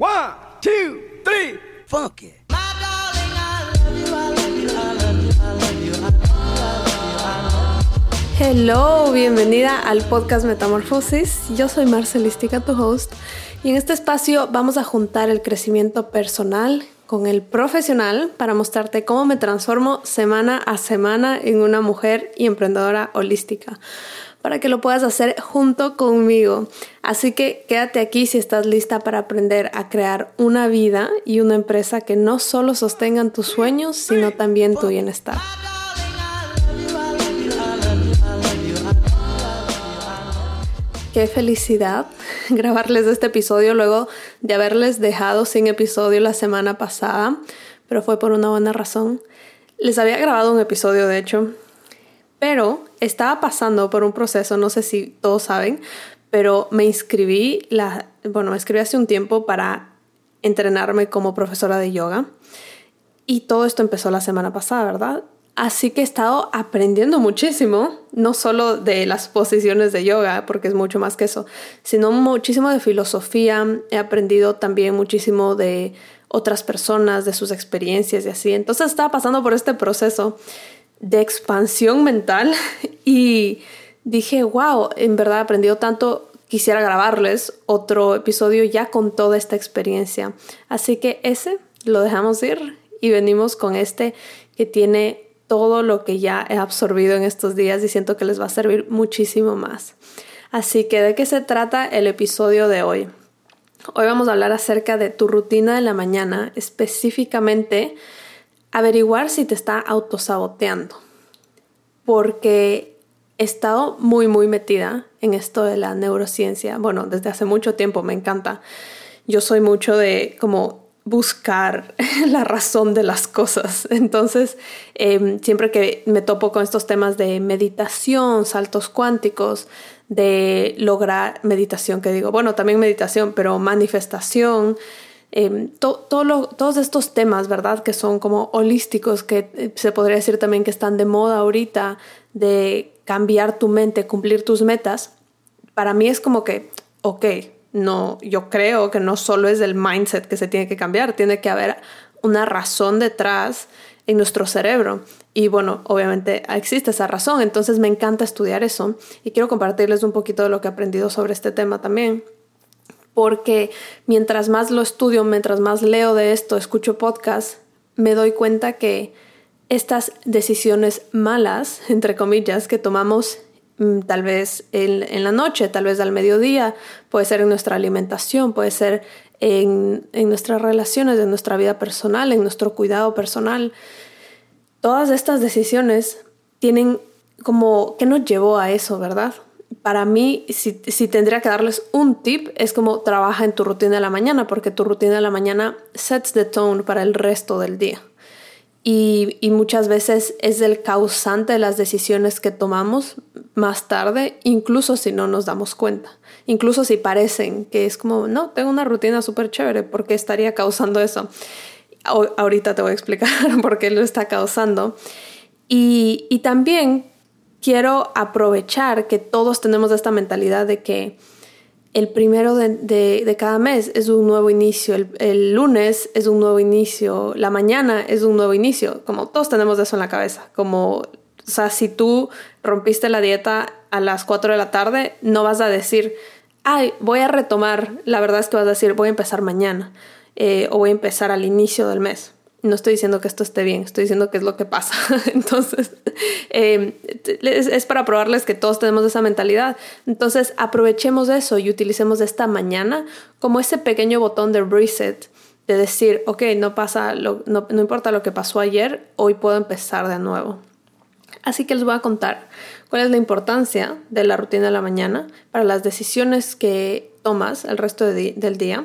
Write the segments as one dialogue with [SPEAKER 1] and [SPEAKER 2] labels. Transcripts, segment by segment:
[SPEAKER 1] One, two, three, funk it.
[SPEAKER 2] Hello, bienvenida al podcast Metamorfosis. Yo soy Marcelística, tu host, y en este espacio vamos a juntar el crecimiento personal con el profesional para mostrarte cómo me transformo semana a semana en una mujer y emprendedora holística para que lo puedas hacer junto conmigo. Así que quédate aquí si estás lista para aprender a crear una vida y una empresa que no solo sostengan tus sueños, sino también tu bienestar. Qué felicidad grabarles este episodio luego de haberles dejado sin episodio la semana pasada, pero fue por una buena razón. Les había grabado un episodio, de hecho, pero estaba pasando por un proceso, no sé si todos saben, pero me inscribí, la, bueno, me inscribí hace un tiempo para entrenarme como profesora de yoga. Y todo esto empezó la semana pasada, ¿verdad? Así que he estado aprendiendo muchísimo, no solo de las posiciones de yoga, porque es mucho más que eso, sino muchísimo de filosofía. He aprendido también muchísimo de otras personas, de sus experiencias y así. Entonces estaba pasando por este proceso de expansión mental y dije, wow, en verdad he aprendido tanto, quisiera grabarles otro episodio ya con toda esta experiencia. Así que ese lo dejamos ir y venimos con este que tiene todo lo que ya he absorbido en estos días y siento que les va a servir muchísimo más. Así que de qué se trata el episodio de hoy. Hoy vamos a hablar acerca de tu rutina de la mañana, específicamente averiguar si te está autosaboteando. Porque he estado muy, muy metida en esto de la neurociencia. Bueno, desde hace mucho tiempo me encanta. Yo soy mucho de como buscar la razón de las cosas. Entonces, em, siempre que me topo con estos temas de meditación, saltos cuánticos, de lograr meditación, que digo, bueno, también meditación, pero manifestación, Em, todos estos temas, ¿verdad? Que son como holísticos, que eh, se podría decir también que están de moda ahorita, de cambiar tu mente, cumplir tus metas, para mí es como que, ok, no, yo creo que no solo es el mindset que se tiene que cambiar, tiene que haber una razón detrás en nuestro cerebro. Y bueno, obviamente existe esa razón, entonces me encanta estudiar eso y quiero compartirles un poquito de lo que he aprendido sobre este tema también porque mientras más lo estudio, mientras más leo de esto, escucho podcasts, me doy cuenta que estas decisiones malas, entre comillas, que tomamos mm, tal vez en, la noche, tal vez al mediodía, puede ser en nuestra alimentación, puede ser en, nuestras relaciones, en nuestra vida personal, en nuestro cuidado personal. Todas estas decisiones tienen como, ¿qué nos llevó a eso, verdad? Para mí, si, tendría que darles un tip, es como trabaja en tu rutina de la mañana, porque tu rutina de la mañana sets the tone para el resto del día. Y, y, muchas veces es el causante de las decisiones que tomamos más tarde, incluso si no nos damos cuenta. Incluso si parecen que es como, no, tengo una rutina súper chévere, ¿por qué estaría causando eso? ahorita te voy a explicar por qué lo está causando. Y, y también quiero aprovechar que todos tenemos esta mentalidad de que el primero de, cada mes es un nuevo inicio, el, lunes es un nuevo inicio, la mañana es un nuevo inicio, como todos tenemos eso en la cabeza, como, o sea, si tú rompiste la dieta a las 4 de la tarde, no vas a decir, ay, voy a retomar, la verdad es que vas a decir, voy a empezar mañana eh, o voy a empezar al inicio del mes. No estoy diciendo que esto esté bien, estoy diciendo que es lo que pasa. Entonces, em, es, para probarles que todos tenemos esa mentalidad. Entonces, aprovechemos eso y utilicemos esta mañana como ese pequeño botón de reset, de decir, ok, no pasa, no, no importa lo que pasó ayer, hoy puedo empezar de nuevo. Así que les voy a contar cuál es la importancia de la rutina de la mañana para las decisiones que tomas el resto del día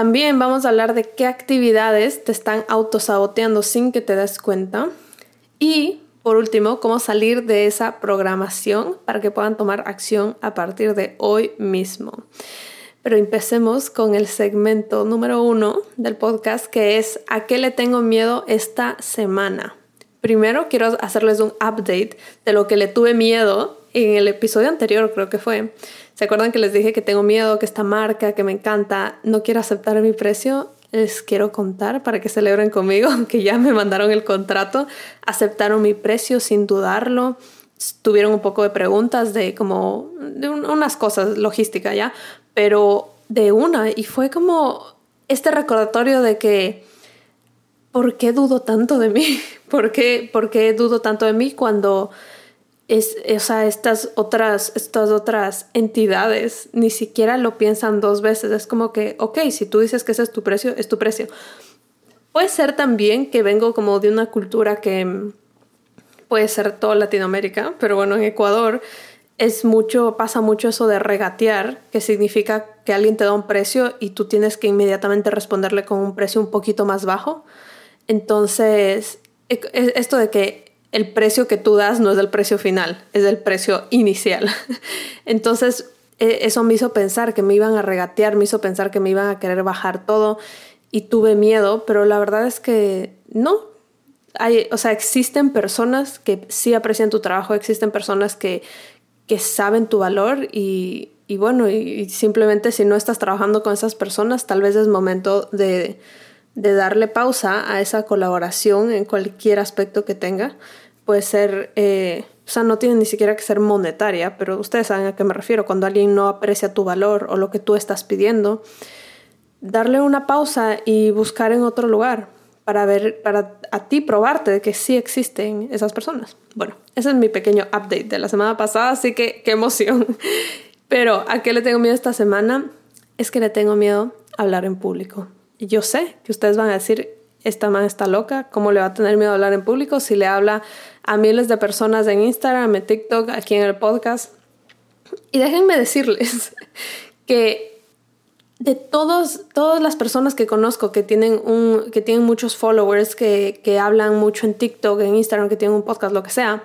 [SPEAKER 2] también vamos a hablar de qué actividades te están autosaboteando sin que te des cuenta. Y por último, cómo salir de esa programación para que puedan tomar acción a partir de hoy mismo. Pero empecemos con el segmento número uno del podcast que es ¿A qué le tengo miedo esta semana? Primero quiero hacerles un update de lo que le tuve miedo en el episodio anterior, creo que fue ¿Se acuerdan que les dije que tengo miedo, que esta marca, que me encanta, no quiero aceptar mi precio? Les quiero contar para que celebren conmigo que ya me mandaron el contrato, aceptaron mi precio sin dudarlo, tuvieron un poco de preguntas de como de unas cosas logística ya, pero de una y fue como este recordatorio de que ¿por qué dudo tanto de mí? ¿Por qué, por qué dudo tanto de mí cuando es, o sea, estas otras, estas otras entidades ni siquiera lo piensan dos veces? Es como que, ok, si tú dices que ese es tu precio, es tu precio. Puede ser también que vengo como de una cultura que puede ser toda Latinoamérica, pero bueno, en Ecuador es mucho, pasa mucho eso de regatear, que significa que alguien te da un precio y tú tienes que inmediatamente responderle con un precio un poquito más bajo. Entonces, e, e, esto de que el precio que tú das no es el precio final, es el precio inicial. Entonces, e, eso me hizo pensar que me iban a regatear, me hizo pensar que me iban a querer bajar todo y tuve miedo, pero la verdad es que no. Hay, o sea, existen personas que sí aprecian tu trabajo, existen personas que, que saben tu valor y, y bueno, y, simplemente si no estás trabajando con esas personas, tal vez es momento de, de darle pausa a esa colaboración en cualquier aspecto que tenga. Puede ser, eh, o sea, no tiene ni siquiera que ser monetaria, pero ustedes saben a qué me refiero. Cuando alguien no aprecia tu valor o lo que tú estás pidiendo, darle una pausa y buscar en otro lugar para ver, para a ti probarte de que sí existen esas personas. Bueno, ese es mi pequeño update de la semana pasada, así que qué emoción. Pero ¿a qué le tengo miedo esta semana? Es que le tengo miedo a hablar en público yo sé que ustedes van a decir, esta man está loca, ¿cómo le va a tener miedo a hablar en público si le habla a miles de personas en Instagram, en TikTok, aquí en el podcast? Y déjenme decirles que de todos, todas las personas que conozco que tienen, un, que tienen muchos followers, que, que hablan mucho en TikTok, en Instagram, que tienen un podcast, lo que sea,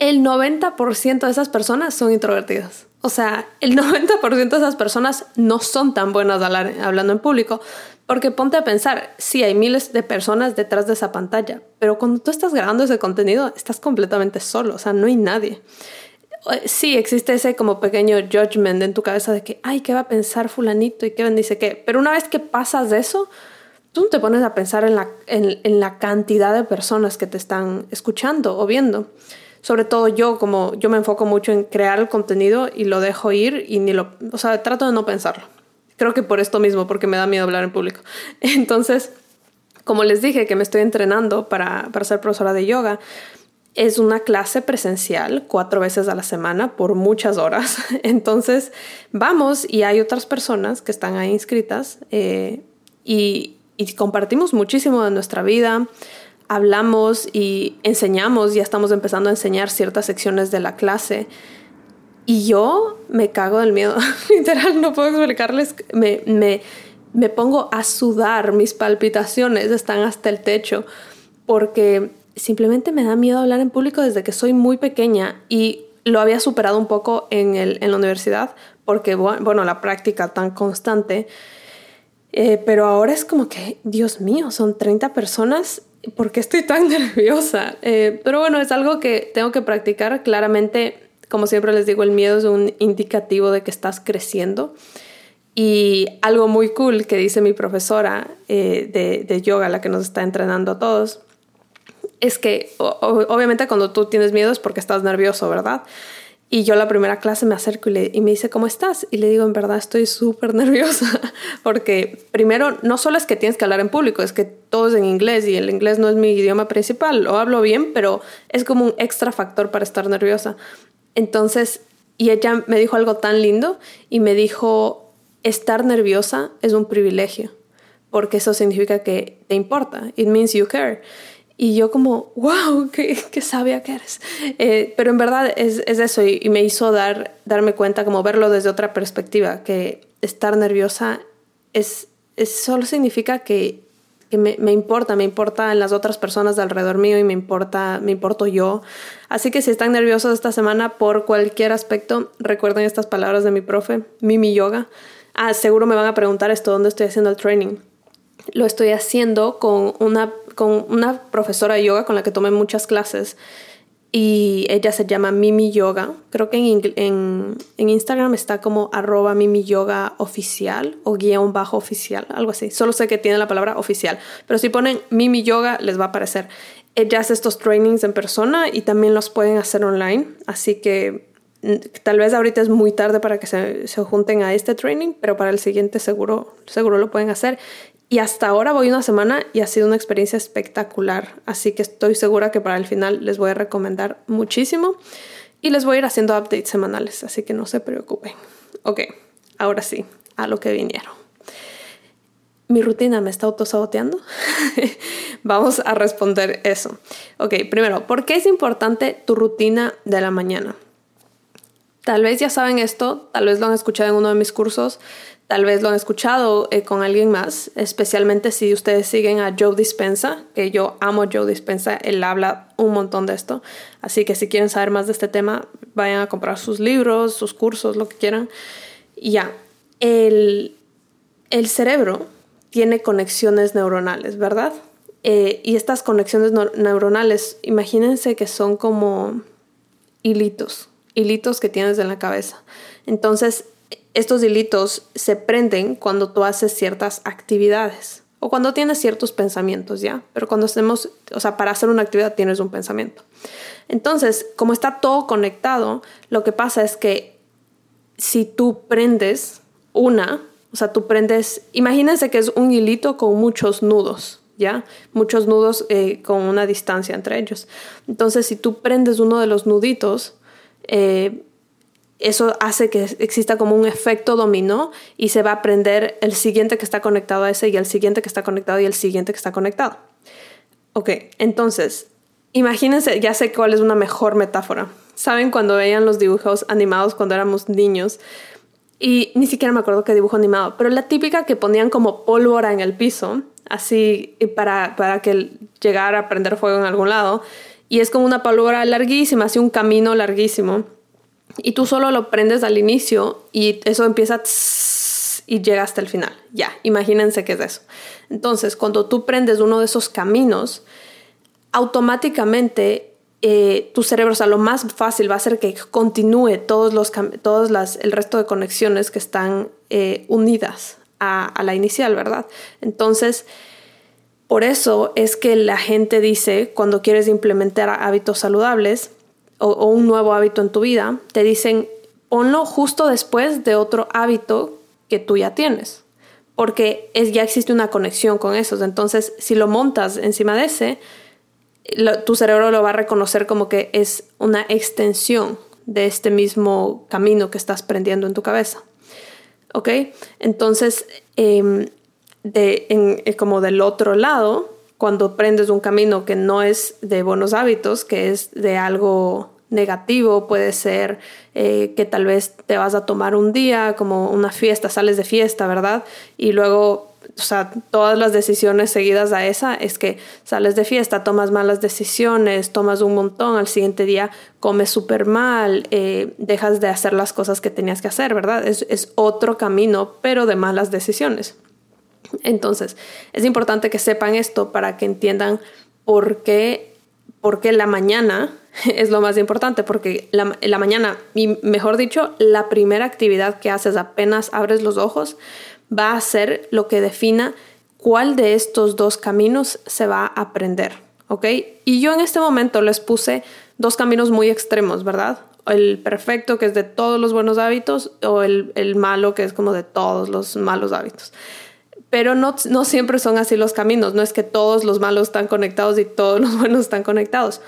[SPEAKER 2] el 90% de esas personas son introvertidas. O sea, el 90% de esas personas no son tan buenas hablando en público, porque ponte a pensar, sí, hay miles de personas detrás de esa pantalla, pero cuando tú estás grabando ese contenido, estás completamente solo, o sea, no hay nadie. Eh, sí, existe ese como pequeño judgment en tu cabeza de que, ay, ¿qué va a pensar fulanito y qué bendice qué? Pero una vez que pasas de eso, tú te pones a pensar en la, en la cantidad de personas que te están escuchando o viendo sobre todo yo, como yo me enfoco mucho en crear el contenido y lo dejo ir y ni lo, o sea, trato de no pensarlo. Creo que por esto mismo, porque me da miedo hablar en público. Entonces, como les dije que me estoy entrenando para, para ser profesora de yoga, es una clase presencial cuatro veces a la semana por muchas horas. Entonces, vamos y hay otras personas que están ahí inscritas eh, y, y compartimos muchísimo de nuestra vida hablamos y enseñamos, ya estamos empezando a enseñar ciertas secciones de la clase. Y yo me cago del miedo, literal, no puedo explicarles, me, me, me pongo a sudar, mis palpitaciones están hasta el techo, porque simplemente me da miedo hablar en público desde que soy muy pequeña y lo había superado un poco en, el, en la universidad, porque, bueno, la práctica tan constante. Eh, pero ahora es como que, Dios mío, son 30 personas ¿por qué estoy tan nerviosa? Eh, pero bueno, es algo que tengo que practicar. Claramente, como siempre les digo, el miedo es un indicativo de que estás creciendo. Y algo muy cool que dice mi profesora eh, de, yoga, la que nos está entrenando a todos, es que obviamente cuando tú tienes miedo es porque estás nervioso, ¿verdad? Y yo la primera clase me acerco y, le, y me dice, ¿cómo estás? Y le digo, en verdad estoy súper nerviosa, porque primero, no solo es que tienes que hablar en público, es que todo es en inglés y el inglés no es mi idioma principal, lo hablo bien, pero es como un extra factor para estar nerviosa. Entonces, y ella me dijo algo tan lindo y me dijo, estar nerviosa es un privilegio, porque eso significa que te importa, it means you care. Y yo como, wow, qué, qué sabia que eres. Eh, pero en verdad es, es eso y, me hizo dar, darme cuenta, como verlo desde otra perspectiva, que estar nerviosa es, es solo significa que, que me, me, importa, me importa en las otras personas de alrededor mío y me importa, me importo yo. Así que si están nerviosos esta semana por cualquier aspecto, recuerden estas palabras de mi profe, Mimi Yoga. Ah, seguro me van a preguntar esto, ¿dónde estoy haciendo el training? Lo estoy haciendo con una con una profesora de yoga con la que tomé muchas clases y ella se llama Mimi Yoga. Creo que en, Instagram está como arroba Mimi Yoga oficial o guion bajo oficial, algo así. Solo sé que tiene la palabra oficial, pero si ponen Mimi Yoga les va a aparecer. Ella hace estos trainings en persona y también los pueden hacer online, así que mm, tal vez ahorita es muy tarde para que se, se, junten a este training, pero para el siguiente seguro, seguro lo pueden hacer. Y hasta ahora voy una semana y ha sido una experiencia espectacular. Así que estoy segura que para el final les voy a recomendar muchísimo. Y les voy a ir haciendo updates semanales, así que no se preocupen. Ok, ahora sí, a lo que vinieron. Mi rutina me está autosaboteando. Vamos a responder eso. Ok, primero, ¿por qué es importante tu rutina de la mañana? Tal vez ya saben esto, tal vez lo han escuchado en uno de mis cursos, Tal vez lo han escuchado eh, con alguien más, especialmente si ustedes siguen a Joe Dispensa, que yo amo Joe Dispensa, él habla un montón de esto. Así que si quieren saber más de este tema, vayan a comprar sus libros, sus cursos, lo que quieran. Y ya, el, el cerebro tiene conexiones neuronales, ¿verdad? Eh, y estas conexiones neuronales, imagínense que son como hilitos, hilitos que tienes en la cabeza. Entonces, estos delitos se prenden cuando tú haces ciertas actividades o cuando tienes ciertos pensamientos, ¿ya? Pero cuando hacemos, o sea, para hacer una actividad tienes un pensamiento. Entonces, como está todo conectado, lo que pasa es que si tú prendes una, o sea, tú prendes, imagínense que es un hilito con muchos nudos, ¿ya? Muchos nudos eh, con una distancia entre ellos. Entonces, si tú prendes uno de los nuditos, eh, eso hace que exista como un efecto dominó y se va a prender el siguiente que está conectado a ese y el siguiente que está conectado y el siguiente que está conectado. Ok, entonces, imagínense, ya sé cuál es una mejor metáfora. ¿Saben cuando veían los dibujos animados cuando éramos niños? Y ni siquiera me acuerdo qué dibujo animado, pero la típica que ponían como pólvora en el piso, así para, para que llegara a prender fuego en algún lado. Y es como una pólvora larguísima, así un camino larguísimo y tú solo lo prendes al inicio y eso empieza y llega hasta el final. Ya, imagínense qué es eso. Entonces, cuando tú prendes uno de esos caminos, automáticamente eh, tu cerebro, o sea, lo más fácil va a ser que continúe todos los todos las, el resto de conexiones que están eh, unidas a, a la inicial, ¿verdad? Entonces, por eso es que la gente dice, cuando quieres implementar hábitos saludables, o, un nuevo hábito en tu vida, te dicen ponlo justo después de otro hábito que tú ya tienes, porque es, ya existe una conexión con esos. Entonces, si lo montas encima de ese, tu cerebro lo va a reconocer como que es una extensión de este mismo camino que estás prendiendo en tu cabeza. ¿Ok? Entonces, em, eh, como del otro lado, cuando prendes un camino que no es de buenos hábitos, que es de algo negativo, puede ser eh, que tal vez te vas a tomar un día como una fiesta, sales de fiesta, ¿verdad? Y luego, o sea, todas las decisiones seguidas a esa es que sales de fiesta, tomas malas decisiones, tomas un montón, al siguiente día comes súper mal, eh, dejas de hacer las cosas que tenías que hacer, ¿verdad? Es otro camino, pero de malas decisiones. Entonces, es importante que sepan esto para que entiendan por qué, por qué la mañana es lo más importante, porque la, mañana, y mejor dicho, la primera actividad que haces apenas abres los ojos, va a ser lo que defina cuál de estos dos caminos se va a aprender, ¿ok? Y yo en este momento les puse dos caminos muy extremos, ¿verdad? El perfecto, que es de todos los buenos hábitos, o el, el malo, que es como de todos los malos hábitos. Pero no, no siempre son así los caminos, no es que todos los malos están conectados y todos los buenos están conectados.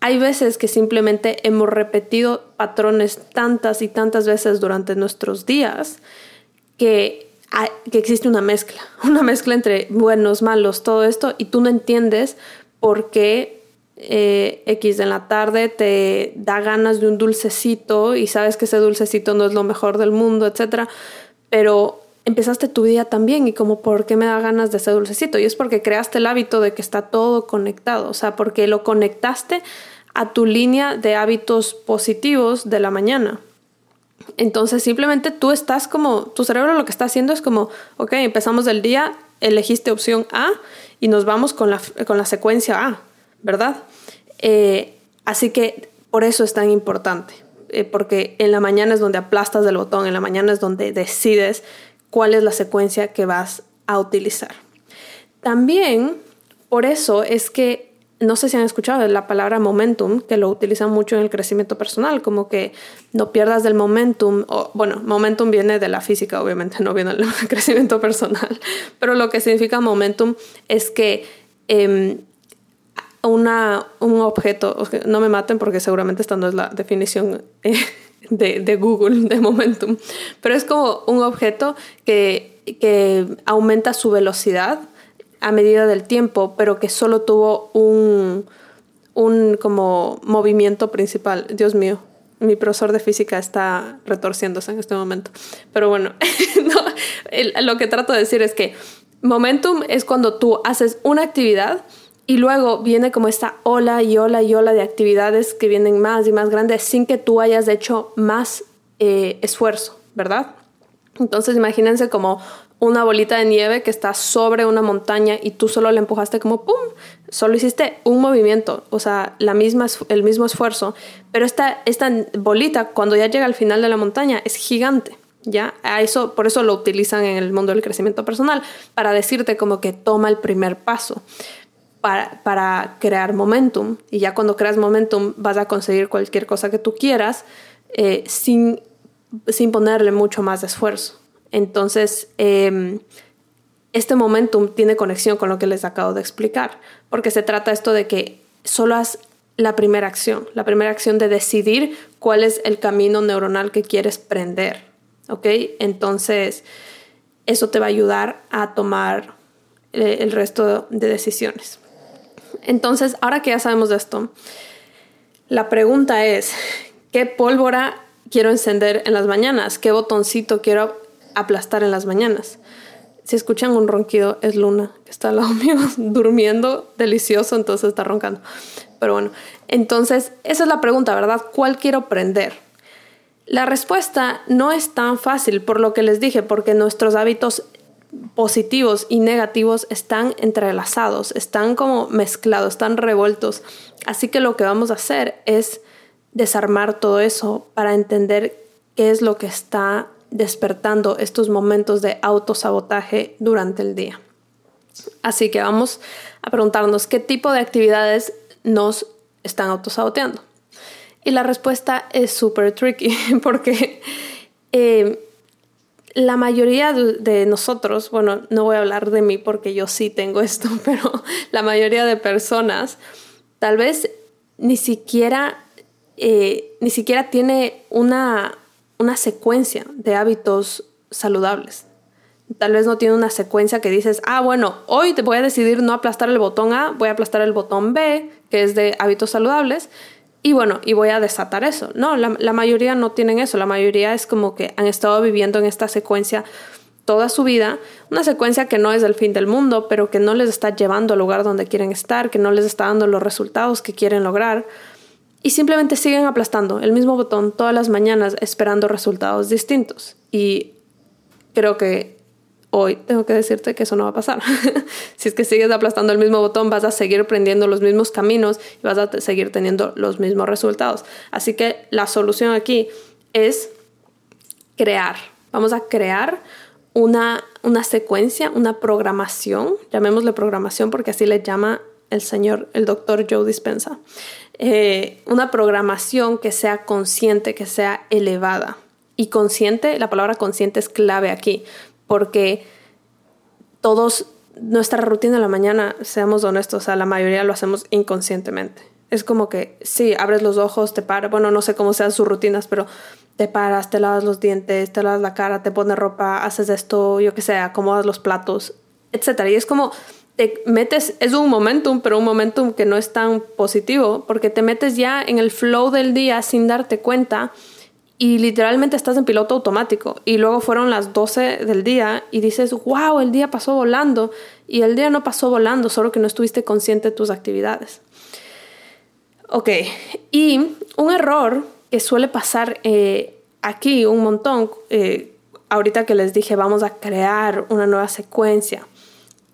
[SPEAKER 2] Hay veces que simplemente hemos repetido patrones tantas y tantas veces durante nuestros días que, que existe una mezcla, una mezcla entre buenos, malos, todo esto, y tú no entiendes por qué eh, X en la tarde te da ganas de un dulcecito y sabes que ese dulcecito no es lo mejor del mundo, etc. Pero empezaste tu día también y como por qué me da ganas de ese dulcecito y es porque creaste el hábito de que está todo conectado, o sea, porque lo conectaste a tu línea de hábitos positivos de la mañana. Entonces simplemente tú estás como, tu cerebro lo que está haciendo es como, ok, empezamos el día, elegiste opción A y nos vamos con la, con la secuencia A, ¿verdad? Eh, Así que por eso es tan importante, eh, porque en la mañana es donde aplastas el botón, en la mañana es donde decides cuál es la secuencia que vas a utilizar. También por eso es que no sé si han escuchado la palabra momentum, que lo utilizan mucho en el crecimiento personal, como que no pierdas del momentum, o bueno, momentum viene de la física, obviamente, no viene del crecimiento personal, pero lo que significa momentum es que em, una, un objeto, no me maten porque seguramente esta no es la definición eh, de, de, Google de momentum, pero es como un objeto que, que aumenta su velocidad a medida del tiempo, pero que solo tuvo un, un como movimiento principal. Dios mío, mi profesor de física está retorciéndose en este momento. Pero bueno, lo que trato de decir es que momentum es cuando tú haces una actividad y luego viene como esta ola y ola y ola de actividades que vienen más y más grandes sin que tú hayas hecho más eh, esfuerzo, ¿verdad? Entonces imagínense como una bolita de nieve que está sobre una montaña y tú solo le empujaste como ¡pum! Solo hiciste un movimiento, o sea, la misma, el mismo esfuerzo. Pero esta, esta bolita, cuando ya llega al final de la montaña, es gigante. ¿Ya? A eso, por eso lo utilizan en el mundo del crecimiento personal, para decirte como que toma el primer paso para, crear momentum. Y ya cuando creas momentum vas a conseguir cualquier cosa que tú quieras eh, sin, sin ponerle mucho más esfuerzo. Entonces, em, este momentum tiene conexión con lo que les acabo de explicar, porque se trata esto de que solo haz la primera acción, la primera acción de decidir cuál es el camino neuronal que quieres prender, ¿ok? Entonces, eso te va a ayudar a tomar eh, el resto de decisiones. Entonces, ahora que ya sabemos de esto, la pregunta es, ¿qué pólvora quiero encender en las mañanas? ¿Qué botoncito quiero aplastar en las mañanas. Si escuchan un ronquido, es Luna, que está al lado mío durmiendo delicioso, entonces está roncando. Pero bueno, entonces esa es la pregunta, ¿verdad? ¿Cuál quiero prender? La respuesta no es tan fácil por lo que les dije, porque nuestros hábitos positivos y negativos están entrelazados, están como mezclados, están revueltos. Así que lo que vamos a hacer es desarmar todo eso para entender qué es lo que está despertando estos momentos de autosabotaje durante el día. Así que vamos a preguntarnos qué tipo de actividades nos están autosaboteando. Y la respuesta es súper tricky porque eh, la mayoría de nosotros, bueno, no voy a hablar de mí porque yo sí tengo esto, pero la mayoría de personas tal vez ni siquiera, eh, ni siquiera tiene una, una secuencia de hábitos saludables. Tal vez no tiene una secuencia que dices, ah, bueno, hoy te voy a decidir no aplastar el botón A, voy a aplastar el botón B, que es de hábitos saludables, y bueno, y voy a desatar eso. No, la, mayoría no tienen eso, la mayoría es como que han estado viviendo en esta secuencia toda su vida, una secuencia que no es el fin del mundo, pero que no les está llevando al lugar donde quieren estar, que no les está dando los resultados que quieren lograr y simplemente siguen aplastando el mismo botón todas las mañanas esperando resultados distintos. Y creo que hoy tengo que decirte que eso no va a pasar. si es que sigues aplastando el mismo botón, vas a seguir aprendiendo los mismos caminos y vas a seguir teniendo los mismos resultados. Así que la solución aquí es crear. Vamos a crear una, una secuencia, una programación, llamémosle programación porque así le llama el señor, el doctor Joe Dispensa. Eh, una programación que sea consciente, que sea elevada. Y consciente, la palabra consciente es clave aquí, porque todos, nuestra rutina de la mañana, seamos honestos, o sea, la mayoría lo hacemos inconscientemente. Es como que, sí, abres los ojos, te paras, bueno, no sé cómo sean sus rutinas, pero te paras, te lavas los dientes, te lavas la cara, te pones ropa, haces esto, yo que sé, acomodas los platos, etc. Y es como te metes, es un momentum, pero un momentum que no es tan positivo, porque te metes ya en el flow del día sin darte cuenta y literalmente estás en piloto automático. Y luego fueron las 12 del día y dices, wow, el día pasó volando. Y el día no pasó volando, solo que no estuviste consciente de tus actividades. Ok, y un error que suele pasar eh, aquí un montón, eh, ahorita que les dije, vamos a crear una nueva secuencia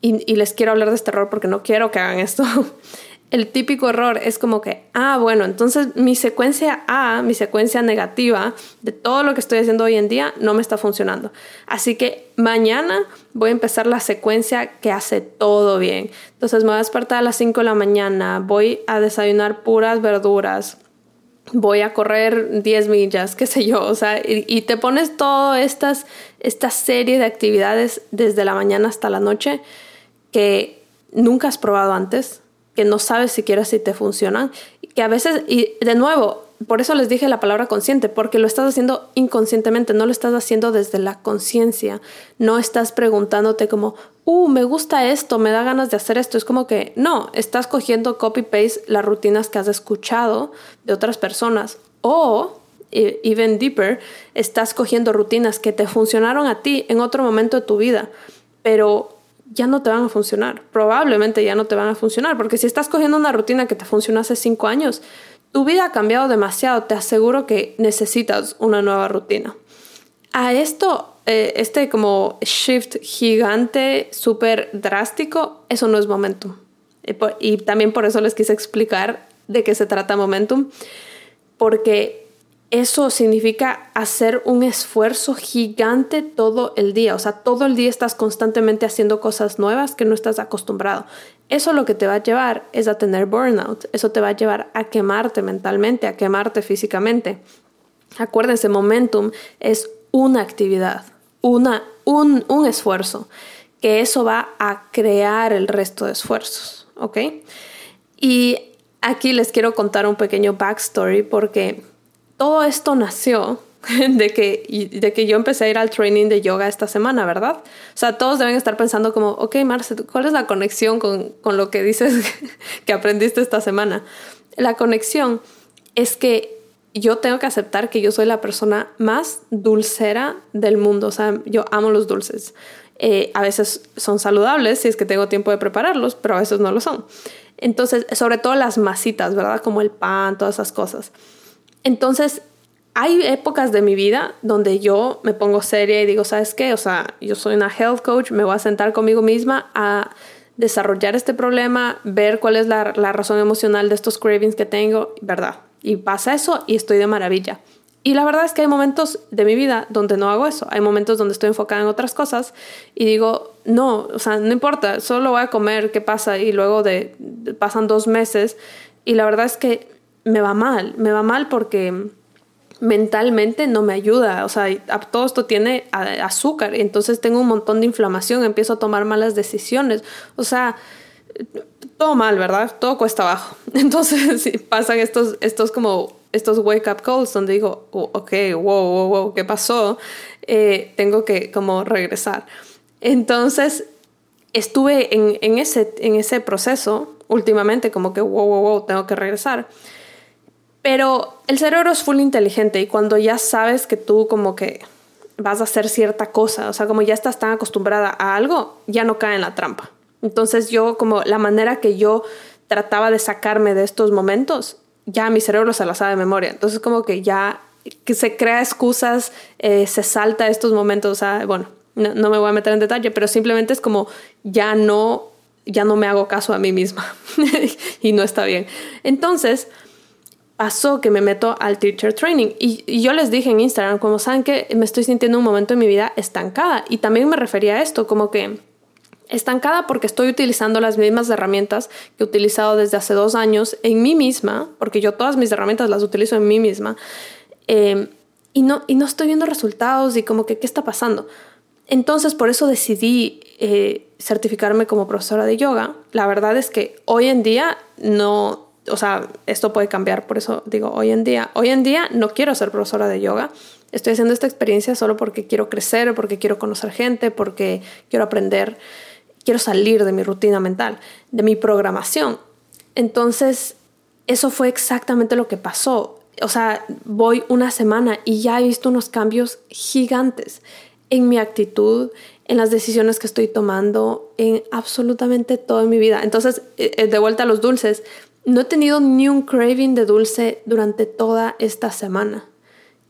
[SPEAKER 2] y, les quiero hablar de este error porque no quiero que hagan esto, el típico error es como que, ah, bueno, entonces mi secuencia A, mi secuencia negativa de todo lo que estoy haciendo hoy en día no me está funcionando. Así que mañana voy a empezar la secuencia que hace todo bien. Entonces me voy a despertar a las 5 de la mañana, voy a desayunar puras verduras, voy a correr 10 millas, qué sé yo, o sea, y, te pones toda esta serie de actividades desde la mañana hasta la noche que nunca has probado antes que no sabes siquiera si te funcionan, que a veces, y de nuevo, por eso les dije la palabra consciente, porque lo estás haciendo inconscientemente, no lo estás haciendo desde la conciencia, no estás preguntándote como, uh, me gusta esto, me da ganas de hacer esto, es como que no, estás cogiendo copy-paste las rutinas que has escuchado de otras personas o e, even deeper, estás cogiendo rutinas que te funcionaron a ti en otro momento de tu vida, pero ya no te van a funcionar. Probablemente ya no te van a funcionar, porque si estás cogiendo una rutina que te funcionó hace cinco años, tu vida ha cambiado demasiado. Te aseguro que necesitas una nueva rutina. A esto, eh, este como shift gigante, súper drástico, eso no es momentum. y también por eso les quise explicar de qué se trata momentum, porque eso significa hacer un esfuerzo gigante todo el día. O sea, todo el día estás constantemente haciendo cosas nuevas que no estás acostumbrado. Eso lo que te va a llevar es a tener burnout. Eso te va a llevar a quemarte mentalmente, a quemarte físicamente. Acuérdense, momentum es una actividad, una, un, un esfuerzo, que eso va a crear el resto de esfuerzos. ¿Ok? Y aquí les quiero contar un pequeño backstory porque todo esto nació de que, de que yo empecé a ir al training de yoga esta semana, ¿verdad? O sea, todos deben estar pensando como, ok, Marce, ¿cuál es la conexión con, con lo que dices que aprendiste esta semana? La conexión es que yo tengo que aceptar que yo soy la persona más dulcera del mundo. O sea, yo amo los dulces. Eh, a veces son saludables si es que tengo tiempo de prepararlos, pero a veces no lo son. Entonces, sobre todo las masitas, ¿verdad? Como el pan, todas esas cosas. Entonces, hay épocas de mi vida donde yo me pongo seria y digo, ¿sabes qué? O sea, yo soy una health coach, me voy a sentar conmigo misma a desarrollar este problema, ver cuál es la, razón emocional de estos cravings que tengo, ¿verdad? Y pasa eso y estoy de maravilla. Y la verdad es que hay momentos de mi vida donde no hago eso. Hay momentos donde estoy enfocada en otras cosas y digo, no, o sea, no importa, solo voy a comer, ¿qué pasa? Y luego de pasan dos meses y la verdad es que me va mal, me va mal porque mentalmente no me ayuda, o sea, todo esto tiene azúcar, entonces tengo un montón de inflamación, empiezo a tomar malas decisiones, o sea, todo mal, ¿verdad? Todo cuesta abajo. Entonces pasan estos, estos como estos wake up calls donde digo, oh, ok, wow, wow, wow, ¿qué pasó? Eh, tengo que como regresar. Entonces estuve en, en, ese, en ese proceso últimamente, como que, wow, wow, wow, tengo que regresar. Pero el cerebro es full inteligente y cuando ya sabes que tú como que vas a hacer cierta cosa, o sea, como ya estás tan acostumbrada a algo, ya no cae en la trampa. Entonces yo como la manera que yo trataba de sacarme de estos momentos, ya mi cerebro se la sabe de memoria. Entonces como que ya que se crea excusas, eh, se salta estos momentos, o sea, bueno, no, no, me voy a meter en detalle, pero simplemente es como ya no, ya no me hago caso a mí misma y no está bien. Entonces, pasó que me meto al teacher training y, yo les dije en Instagram, como saben que me estoy sintiendo un momento en mi vida estancada y también me refería a esto, como que estancada porque estoy utilizando las mismas herramientas que he utilizado desde hace dos años en mí misma, porque yo todas mis herramientas las utilizo en mí misma, eh, y, no, y no estoy viendo resultados y como que qué está pasando. Entonces por eso decidí eh, certificarme como profesora de yoga. La verdad es que hoy en día no, o sea, esto puede cambiar, por eso digo, hoy en día, hoy en día no quiero ser profesora de yoga, estoy haciendo esta experiencia solo porque quiero crecer, porque quiero conocer gente, porque quiero aprender, quiero salir de mi rutina mental, de mi programación. Entonces, eso fue exactamente lo que pasó. O sea, voy una semana y ya he visto unos cambios gigantes en mi actitud, en las decisiones que estoy tomando, en absolutamente todo mi vida. Entonces, eh, eh, de vuelta a los dulces, no he tenido ni un craving de dulce durante toda esta semana.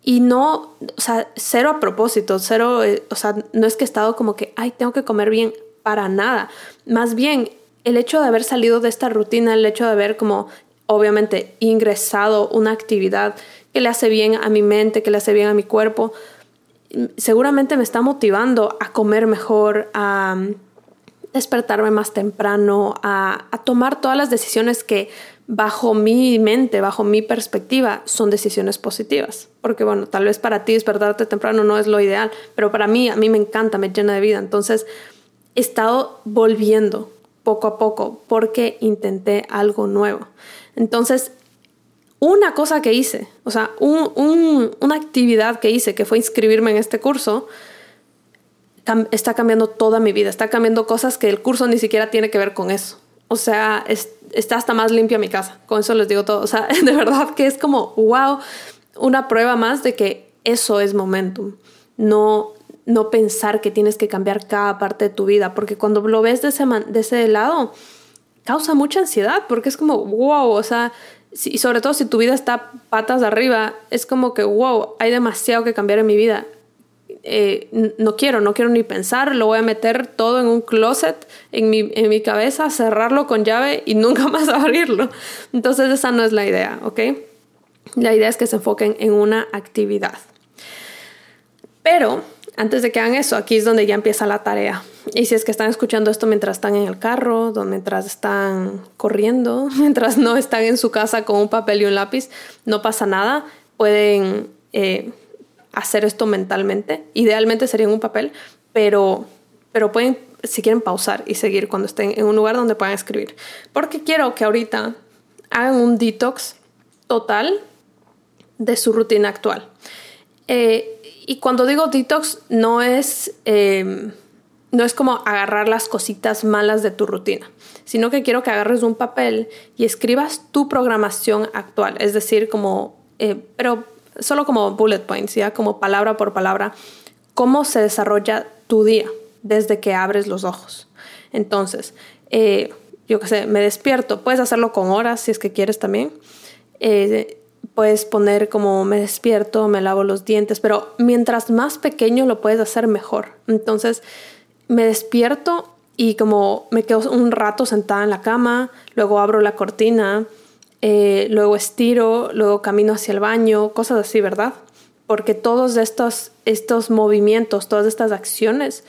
[SPEAKER 2] Y no, o sea, cero a propósito, cero, eh, o sea, no es que he estado como que, ay, tengo que comer bien, para nada. Más bien, el hecho de haber salido de esta rutina, el hecho de haber como obviamente ingresado una actividad que le hace bien a mi mente, que le hace bien a mi cuerpo, seguramente me está motivando a comer mejor, a despertarme más temprano, a, tomar todas las decisiones que bajo mi mente, bajo mi perspectiva, son decisiones positivas. Porque bueno, tal vez para ti despertarte temprano no es lo ideal, pero para mí, a mí me encanta, me llena de vida. Entonces, he estado volviendo poco a poco porque intenté algo nuevo. Entonces, una cosa que hice, o sea, una actividad que hice, que fue inscribirme en este curso, está cambiando toda mi vida, está cambiando cosas que el curso ni siquiera tiene que ver con eso. O sea, está hasta más limpia mi casa, con eso les digo todo. O sea, de verdad que es como, wow, una prueba más de que eso es momentum. No, no pensar que tienes que cambiar cada parte de tu vida, porque cuando lo ves de ese, de ese lado, causa mucha ansiedad, porque es como, wow, o sea, y sobre todo si tu vida está patas arriba, es como que, wow, hay demasiado que cambiar en mi vida. Eh, no quiero, no quiero ni pensar, lo voy a meter todo en un closet en mi, en mi cabeza, cerrarlo con llave y nunca más abrirlo. Entonces esa no es la idea, ¿ok? La idea es que se enfoquen en una actividad. Pero antes de que hagan eso, aquí es donde ya empieza la tarea. Y si es que están escuchando esto mientras están en el carro, mientras están corriendo, mientras no están en su casa con un papel y un lápiz, no pasa nada. Pueden eh, hacer esto mentalmente. Idealmente sería en un papel, pero, pero pueden, si quieren, pausar y seguir cuando estén en un lugar donde puedan escribir. Porque quiero que ahorita hagan un detox total de su rutina actual. Eh, y cuando digo detox, no es, eh, no es como agarrar las cositas malas de tu rutina, sino que quiero que agarres un papel y escribas tu programación actual, es decir, como, eh, pero solo como bullet points, ya como palabra por palabra, cómo se desarrolla tu día desde que abres los ojos. Entonces, eh, yo qué sé, me despierto, puedes hacerlo con horas si es que quieres también. Eh, puedes poner como me despierto, me lavo los dientes, pero mientras más pequeño lo puedes hacer mejor. Entonces, me despierto y como me quedo un rato sentada en la cama, luego abro la cortina, eh, luego estiro, luego camino hacia el baño, cosas así, ¿verdad? Porque todos estos, estos movimientos, todas estas acciones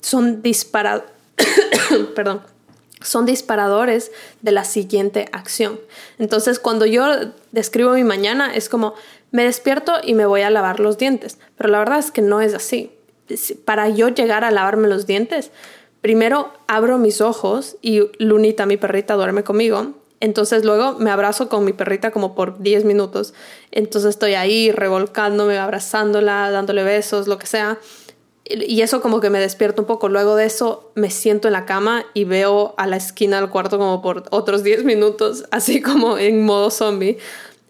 [SPEAKER 2] son disparados, perdón, son disparadores de la siguiente acción. Entonces, cuando yo describo mi mañana, es como me despierto y me voy a lavar los dientes. Pero la verdad es que no es así. Para yo llegar a lavarme los dientes, primero abro mis ojos y Lunita, mi perrita, duerme conmigo. Entonces luego me abrazo con mi perrita como por 10 minutos. Entonces estoy ahí revolcándome, abrazándola, dándole besos, lo que sea. Y eso como que me despierto un poco. Luego de eso me siento en la cama y veo a la esquina del cuarto como por otros 10 minutos, así como en modo zombie.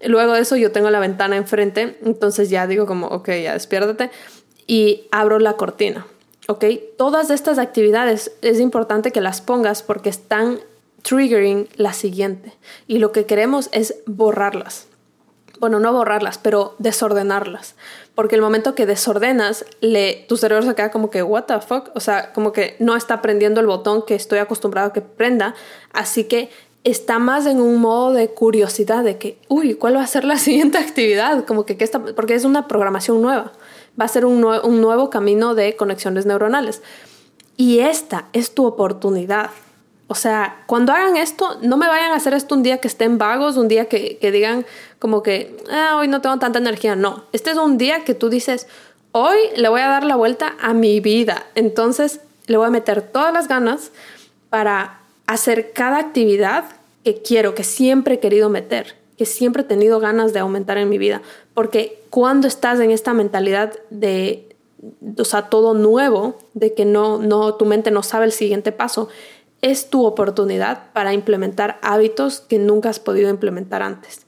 [SPEAKER 2] Luego de eso yo tengo la ventana enfrente, entonces ya digo como, ok, ya despiértate y abro la cortina. ¿ok? Todas estas actividades es importante que las pongas porque están triggering la siguiente. Y lo que queremos es borrarlas. Bueno, no borrarlas, pero desordenarlas. Porque el momento que desordenas, le, tu cerebro se queda como que, what the fuck? O sea, como que no está prendiendo el botón que estoy acostumbrado a que prenda. Así que está más en un modo de curiosidad de que, uy, ¿cuál va a ser la siguiente actividad? Como que, ¿qué está? Porque es una programación nueva. Va a ser un, un nuevo camino de conexiones neuronales. Y esta es tu oportunidad o sea, cuando hagan esto, no me vayan a hacer esto un día que estén vagos, un día que, digan como que ah, hoy no tengo tanta energía. No, este es un día que tú dices, hoy le voy a dar la vuelta a mi vida. Entonces le voy a meter todas las ganas para hacer cada actividad que quiero, que siempre he querido meter, que siempre he tenido ganas de aumentar en mi vida. Porque cuando estás en esta mentalidad de, o sea, todo nuevo, de que no, no, tu mente no sabe el siguiente paso, es tu oportunidad para implementar hábitos que nunca has podido implementar antes.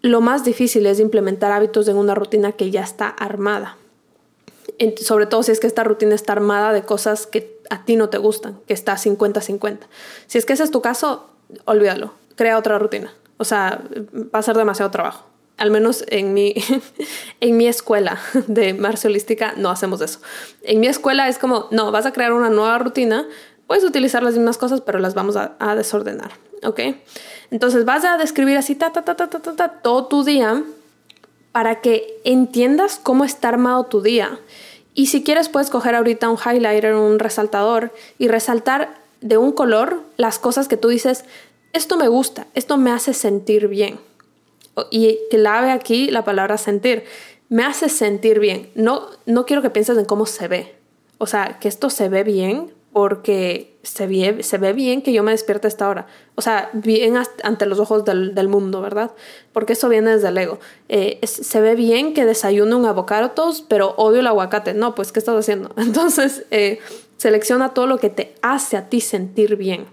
[SPEAKER 2] Lo más difícil es implementar hábitos en una rutina que ya está armada. sobre todo si es que esta rutina está armada de cosas que a ti no te gustan, que está 50-50. Si es que ese es tu caso, olvídalo, crea otra rutina. O sea, va a ser demasiado trabajo. Al menos en mi, en mi escuela de marcialística no hacemos eso. En mi escuela es como, no, vas a crear una nueva rutina Puedes utilizar las mismas cosas, pero las vamos a, desordenar, ¿ok? Entonces vas a describir así, ta, ta, ta, ta, ta, ta, ta, todo tu día para que entiendas cómo está armado tu día. Y si quieres puedes coger ahorita un highlighter, un resaltador y resaltar de un color las cosas que tú dices, esto me gusta, esto me hace sentir bien. Y clave aquí la palabra sentir. Me hace sentir bien. No, no quiero que pienses en cómo se ve. O sea, que esto se ve bien porque se ve, se ve bien que yo me despierte a esta hora. O sea, bien ante los ojos del, mundo, ¿verdad? Porque eso viene desde el ego. Eh, se ve bien que desayuno un avocado toast, pero odio el aguacate. No, pues, ¿qué estás haciendo? Entonces, eh, selecciona todo lo que te hace a ti sentir bien.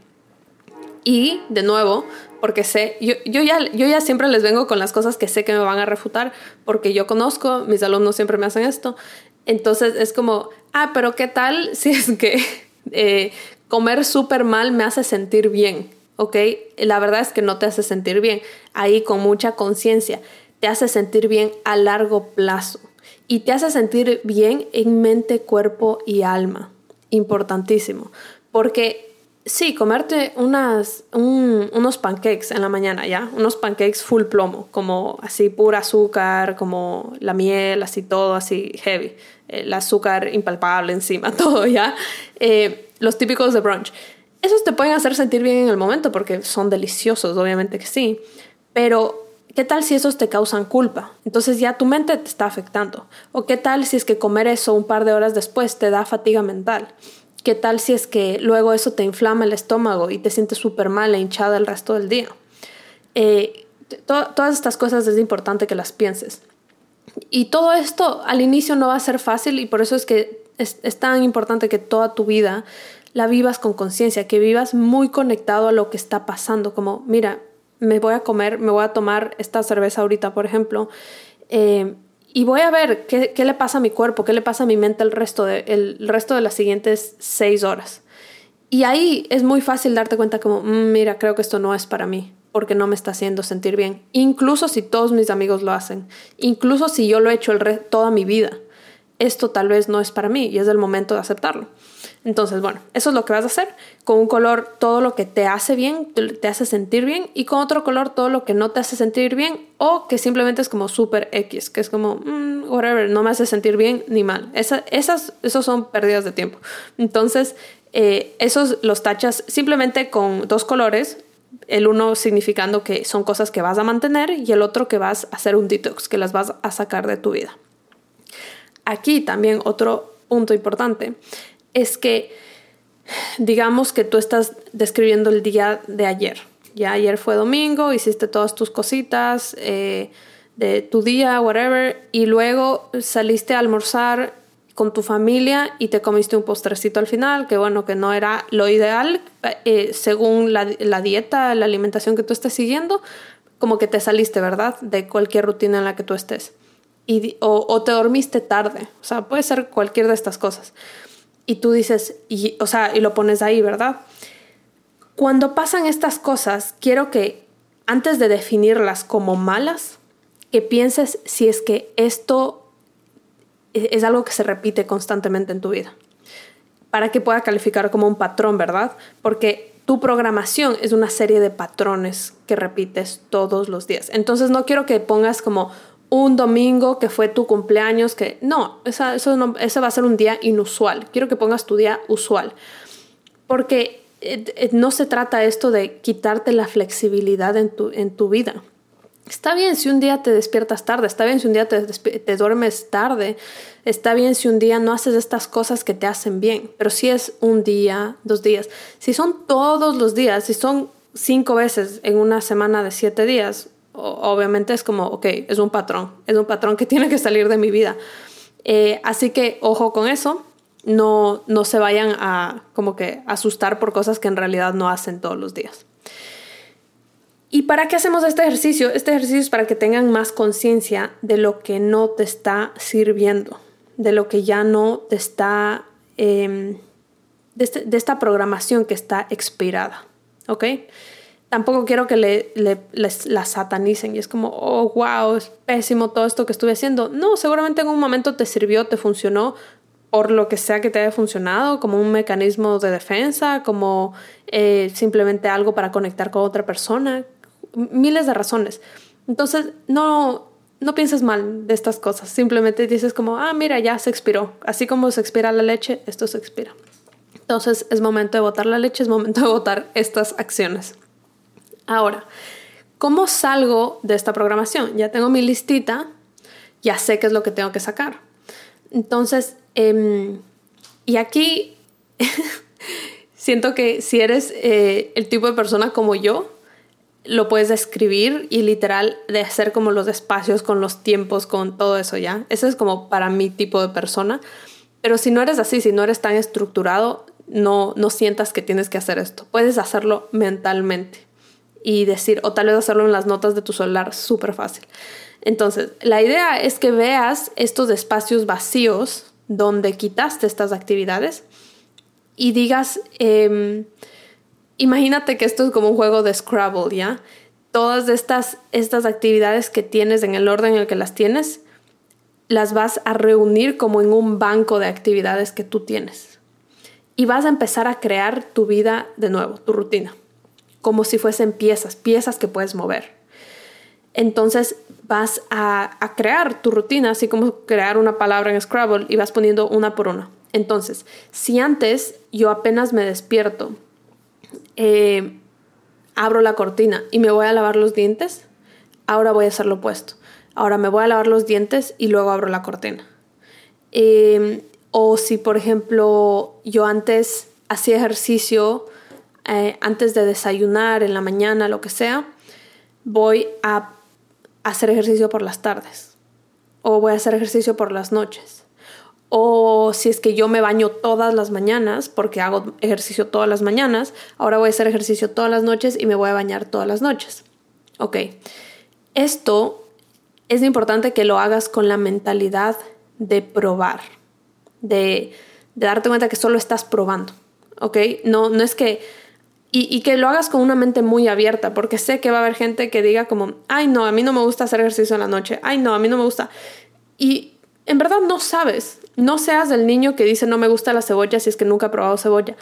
[SPEAKER 2] Y, de nuevo, porque sé, yo, yo, ya, yo ya siempre les vengo con las cosas que sé que me van a refutar, porque yo conozco, mis alumnos siempre me hacen esto. Entonces es como, ah, pero ¿qué tal si es que eh, comer súper mal me hace sentir bien, ¿ok? La verdad es que no te hace sentir bien. Ahí con mucha conciencia, te hace sentir bien a largo plazo y te hace sentir bien en mente, cuerpo y alma. Importantísimo, porque sí, comerte unas, unos pancakes en la mañana, ¿ya? Unos pancakes full plomo, como así pura azúcar, como la miel, así todo, así heavy el azúcar impalpable encima, todo ya. Eh, los típicos de brunch. Esos te pueden hacer sentir bien en el momento porque son deliciosos, obviamente que sí. Pero, ¿qué tal si esos te causan culpa? Entonces ya tu mente te está afectando. ¿O qué tal si es que comer eso un par de horas después te da fatiga mental? ¿Qué tal si es que luego eso te inflama el estómago y te sientes súper mal e hinchada el resto del día? Eh, todas estas cosas es importante que las pienses. Y todo esto al inicio no va a ser fácil y por eso es que es, tan importante que toda tu vida la vivas con conciencia, que vivas muy conectado a lo que está pasando, como, mira, me voy a comer, me voy a tomar esta cerveza ahorita, por ejemplo, eh, y voy a ver qué, qué, le pasa a mi cuerpo, qué le pasa a mi mente el resto, de, el resto de las siguientes seis horas. Y ahí es muy fácil darte cuenta como, mm, mira, creo que esto no es para mí porque no me está haciendo sentir bien. Incluso si todos mis amigos lo hacen, incluso si yo lo he hecho el toda mi vida, esto tal vez no es para mí y es el momento de aceptarlo. Entonces, bueno, eso es lo que vas a hacer. Con un color todo lo que te hace bien, te hace sentir bien, y con otro color todo lo que no te hace sentir bien o que simplemente es como super X, que es como, mm, whatever, no me hace sentir bien ni mal. esas, esos son pérdidas de tiempo. Entonces, eh, esos los tachas simplemente con dos colores, el uno significando que son cosas que vas a mantener y el otro que vas a hacer un detox, que las vas a sacar de tu vida. Aquí también otro punto importante es que digamos que tú estás describiendo el día de ayer. Ya ayer fue domingo, hiciste todas tus cositas eh, de tu día, whatever, y luego saliste a almorzar con tu familia y te comiste un postrecito al final, que bueno, que no era lo ideal eh, según la, dieta, la alimentación que tú estés siguiendo, como que te saliste, ¿verdad? De cualquier rutina en la que tú estés. Y, o, te dormiste tarde, o sea, puede ser cualquier de estas cosas. Y tú dices, o sea, y lo pones ahí, ¿verdad? Cuando pasan estas cosas, quiero que antes de definirlas como malas, que pienses si es que esto es algo que se repite constantemente en tu vida. Para que pueda calificar como un patrón, ¿verdad? Porque tu programación es una serie de patrones que repites todos los días. Entonces no quiero que pongas como un domingo que fue tu cumpleaños, que no, esa, eso no, ese va a ser un día inusual. Quiero que pongas tu día usual. Porque eh, eh, no se trata esto de quitarte la flexibilidad en tu, en tu vida. Está bien si un día te despiertas tarde, está bien si un día te, te, duermes tarde, está bien si un día no haces estas cosas que te hacen bien, pero si es un día, dos días, si son todos los días, si son cinco veces en una semana de siete días, obviamente es como, ok, es un patrón, es un patrón que tiene que salir de mi vida. Eh, así que ojo con eso, no, no se vayan a como que asustar por cosas que en realidad no hacen todos los días. ¿Y para qué hacemos este ejercicio? Este ejercicio es para que tengan más conciencia de lo que no te está sirviendo, de lo que ya no te está, em, este, de, esta programación que está expirada, ¿ok? Tampoco quiero que le, les, la satanicen y es como, oh, wow, es pésimo todo esto que estuve haciendo. No, seguramente en un momento te sirvió, te funcionó, por lo que sea que te haya funcionado, como un mecanismo de defensa, como eh, simplemente algo para conectar con otra persona, miles de razones. Entonces, no, no pienses mal de estas cosas, simplemente dices como, ah, mira, ya se expiró, así como se expira la leche, esto se expira. Entonces es momento de votar la leche, es momento de votar estas acciones. Ahora, ¿cómo salgo de esta programación? Ya tengo mi listita, ya sé qué es lo que tengo que sacar. Entonces, em, y aquí siento que si eres eh, el tipo de persona como yo, lo puedes escribir y literal de hacer como los espacios con los tiempos, con todo eso ya. Ese es como para mi tipo de persona. Pero si no eres así, si no eres tan estructurado, no, no sientas que tienes que hacer esto. Puedes hacerlo mentalmente y decir, o tal vez hacerlo en las notas de tu celular, súper fácil. Entonces, la idea es que veas estos espacios vacíos donde quitaste estas actividades y digas, em, imagínate que esto es como un juego de Scrabble, ¿ya? Todas estas, estas actividades que tienes en el orden en el que las tienes, las vas a reunir como en un banco de actividades que tú tienes. Y vas a empezar a crear tu vida de nuevo, tu rutina, como si fuesen piezas, piezas que puedes mover. Entonces vas a, a crear tu rutina, así como crear una palabra en Scrabble y vas poniendo una por una. Entonces, si antes yo apenas me despierto eh, abro la cortina y me voy a lavar los dientes, ahora voy a hacer lo opuesto. Ahora me voy a lavar los dientes y luego abro la cortina. Em, o si, por ejemplo, yo antes hacía ejercicio eh, antes de desayunar, en la mañana, lo que sea, voy a hacer ejercicio por las tardes. O voy a hacer ejercicio por las noches. O si es que yo me baño todas las mañanas, porque hago ejercicio todas las mañanas, ahora voy a hacer ejercicio todas las noches y me voy a bañar todas las noches. Ok, esto es importante que lo hagas con la mentalidad de probar, de, darte cuenta que solo estás probando. Ok, no, no es que... Y, y, que lo hagas con una mente muy abierta, porque sé que va a haber gente que diga como, ay no, a mí no me gusta hacer ejercicio en la noche, ay no, a mí no me gusta. Y en verdad no sabes, no seas el niño que dice no me gusta la cebolla si es que nunca ha probado cebolla.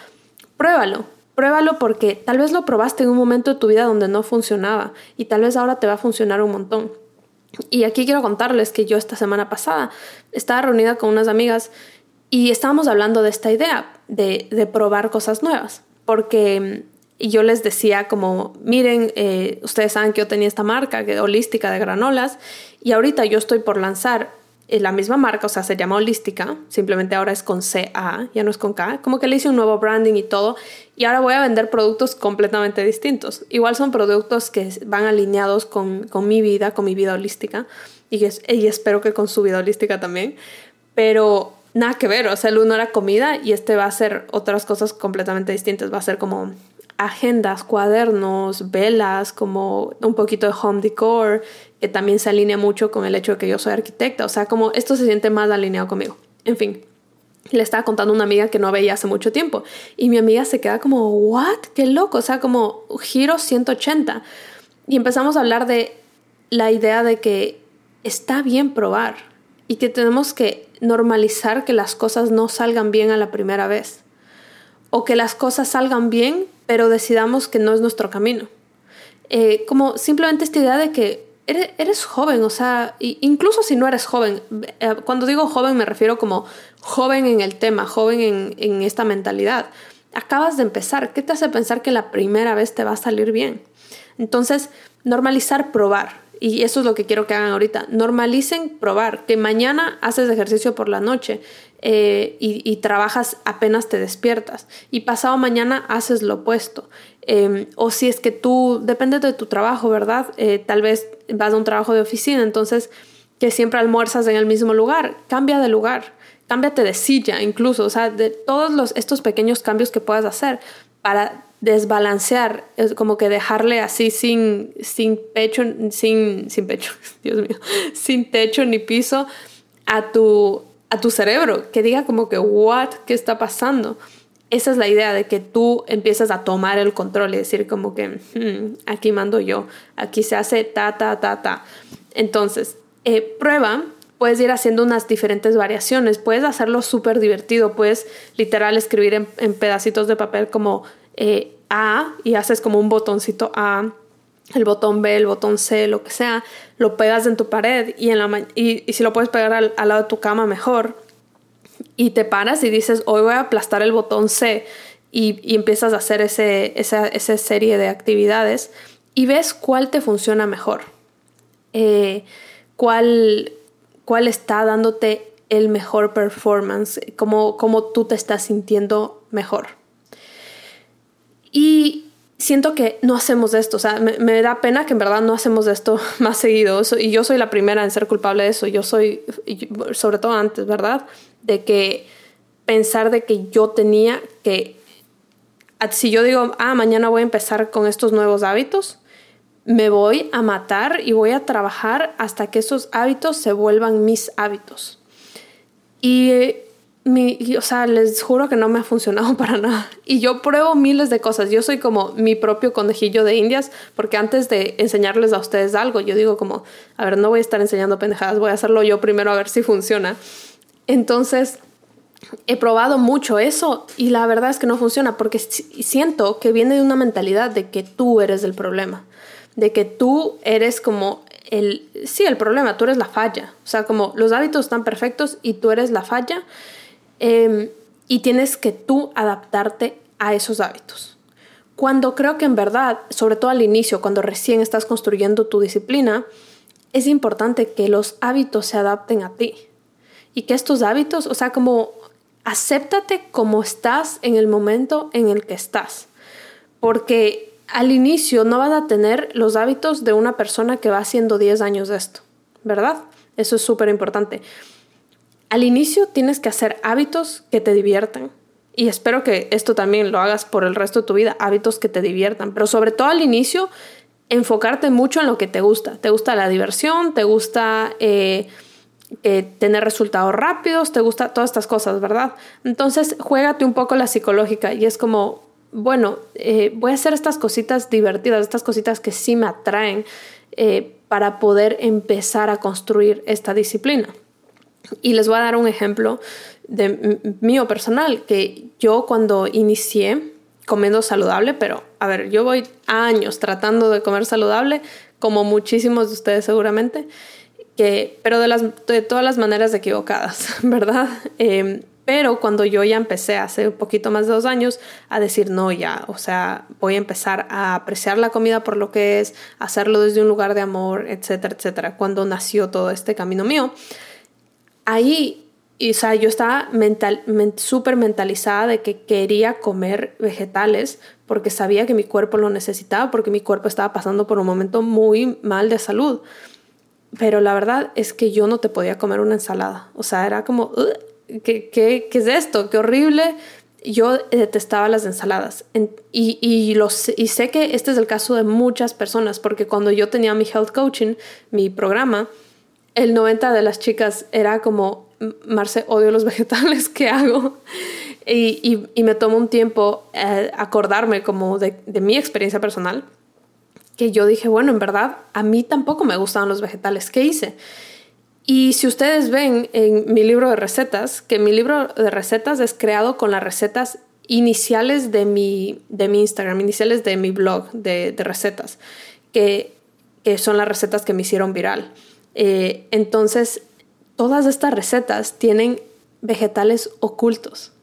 [SPEAKER 2] Pruébalo, pruébalo porque tal vez lo probaste en un momento de tu vida donde no funcionaba y tal vez ahora te va a funcionar un montón. Y aquí quiero contarles que yo esta semana pasada estaba reunida con unas amigas y estábamos hablando de esta idea de, probar cosas nuevas, porque yo les decía como, miren, eh, ustedes saben que yo tenía esta marca holística de granolas y ahorita yo estoy por lanzar la misma marca, o sea, se llama Holística, simplemente ahora es con CA, ya no es con K, como que le hice un nuevo branding y todo, y ahora voy a vender productos completamente distintos. Igual son productos que van alineados con, mi vida, con mi vida holística, y, y espero que con su vida holística también, pero nada que ver, o sea, el uno era comida y este va a ser otras cosas completamente distintas, va a ser como agendas, cuadernos, velas, como un poquito de home decor, que también se alinea mucho con el hecho de que yo soy arquitecta, o sea, como esto se siente más alineado conmigo. En fin, le estaba contando a una amiga que no veía hace mucho tiempo y mi amiga se queda como, ¿what? Qué loco, o sea, como giro 180. Y empezamos a hablar de la idea de que está bien probar y que tenemos que normalizar que las cosas no salgan bien a la primera vez o que las cosas salgan bien pero decidamos que no es nuestro camino. Eh, como simplemente esta idea de que eres, joven, o sea, incluso si no eres joven, eh, cuando digo joven me refiero como joven en el tema, joven en, en esta mentalidad. Acabas de empezar, ¿qué te hace pensar que la primera vez te va a salir bien? Entonces, normalizar probar. Y eso es lo que quiero que hagan ahorita. Normalicen probar. Que mañana haces ejercicio por la noche eh, y, trabajas apenas te despiertas. Y pasado mañana haces lo opuesto. Em, o si es que tú, depende de tu trabajo, ¿verdad? Eh, tal vez vas a un trabajo de oficina, entonces que siempre almuerzas en el mismo lugar, cambia de lugar, cámbiate de silla incluso, o sea, de todos los, estos pequeños cambios que puedas hacer para desbalancear, es como que dejarle así sin, sin pecho, sin, sin pecho, Dios mío, sin techo ni piso a tu, a tu cerebro, que diga como que, what, ¿qué está pasando? Esa es la idea de que tú empiezas a tomar el control y decir como que, hmm, aquí mando yo, aquí se hace ta, ta, ta, ta. Entonces, eh, prueba, puedes ir haciendo unas diferentes variaciones, puedes hacerlo súper divertido, puedes literal escribir en, pedacitos de papel como eh, A y haces como un botoncito A, el botón B, el botón C, lo que sea, lo pegas en tu pared y, en la y, y si lo puedes pegar al, lado de tu cama mejor y te paras y dices, hoy voy a aplastar el botón C y, y empiezas a hacer ese, esa, esa, serie de actividades y ves cuál te funciona mejor, eh, cuál, cuál está dándote el mejor performance, cómo, cómo tú te estás sintiendo mejor. Y siento que no hacemos esto, o sea, me, da pena que en verdad no hacemos esto más seguido, y yo soy la primera en ser culpable de eso, yo soy, sobre todo antes, ¿verdad? De que pensar de que yo tenía que, si yo digo, ah, mañana voy a empezar con estos nuevos hábitos, me voy a matar y voy a trabajar hasta que esos hábitos se vuelvan mis hábitos. Y, mi, o sea, les juro que no me ha funcionado para nada. Y yo pruebo miles de cosas. Yo soy como mi propio conejillo de indias, porque antes de enseñarles a ustedes algo, yo digo como, a ver, no voy a estar enseñando pendejadas, voy a hacerlo yo primero a ver si funciona. Entonces, he probado mucho eso y la verdad es que no funciona porque siento que viene de una mentalidad de que tú eres el problema de que tú eres como el, sí, el problema, tú eres la falla. O sea, como los hábitos están perfectos y tú eres la falla em, y tienes que tú adaptarte a esos hábitos. Cuando creo que en verdad, sobre todo al inicio, cuando recién estás construyendo tu disciplina, es importante que los hábitos se adapten a ti. Y que estos hábitos, o sea, como acéptate como estás en el momento en el que estás. Porque al inicio no vas a tener los hábitos de una persona que va haciendo 10 años de esto, ¿verdad? Eso es súper importante. Al inicio tienes que hacer hábitos que te diviertan. Y espero que esto también lo hagas por el resto de tu vida, hábitos que te diviertan. Pero sobre todo al inicio, enfocarte mucho en lo que te gusta. Te gusta la diversión, te gusta eh, eh, tener resultados rápidos, te gusta todas estas cosas, ¿verdad? Entonces, juégate un poco la psicológica y es como, bueno, eh, voy a hacer estas cositas divertidas, estas cositas que sí me atraen para poder empezar a construir esta disciplina. Y les voy a dar un ejemplo de mío personal, que yo cuando inicié comiendo saludable, pero a ver, yo voy años tratando de comer saludable, como muchísimos de ustedes seguramente, que, pero de, las, de todas las maneras equivocadas, ¿verdad? Eh, pero cuando yo ya empecé hace un poquito más de dos años a decir, no, ya, o sea, voy a empezar a apreciar la comida por lo que es, hacerlo desde un lugar de amor, etcétera, etcétera, cuando nació todo este camino mío, ahí, o sea, yo estaba mental, súper mentalizada de que quería comer vegetales porque sabía que mi cuerpo lo necesitaba, porque mi cuerpo estaba pasando por un momento muy mal de salud. Pero la verdad es que yo no te podía comer una ensalada. O sea, era como, ¿qué, qué, qué es esto? ¡Qué horrible! Yo detestaba las ensaladas y, y, los, y sé que este es el caso de muchas personas porque cuando yo tenía mi health coaching, mi programa, el 90 de las chicas era como, Marce, odio los vegetales, ¿qué hago? Y, y, me tomó un tiempo eh, acordarme como de, de mi experiencia personal, que yo dije, bueno, en verdad, a mí tampoco me gustaban los vegetales, ¿qué hice? Y si ustedes ven en mi libro de recetas, que mi libro de recetas es creado con las recetas iniciales de mi, de mi Instagram, iniciales de mi blog de, recetas, que, son las recetas que me hicieron viral. Eh, entonces, todas estas recetas tienen vegetales ocultos.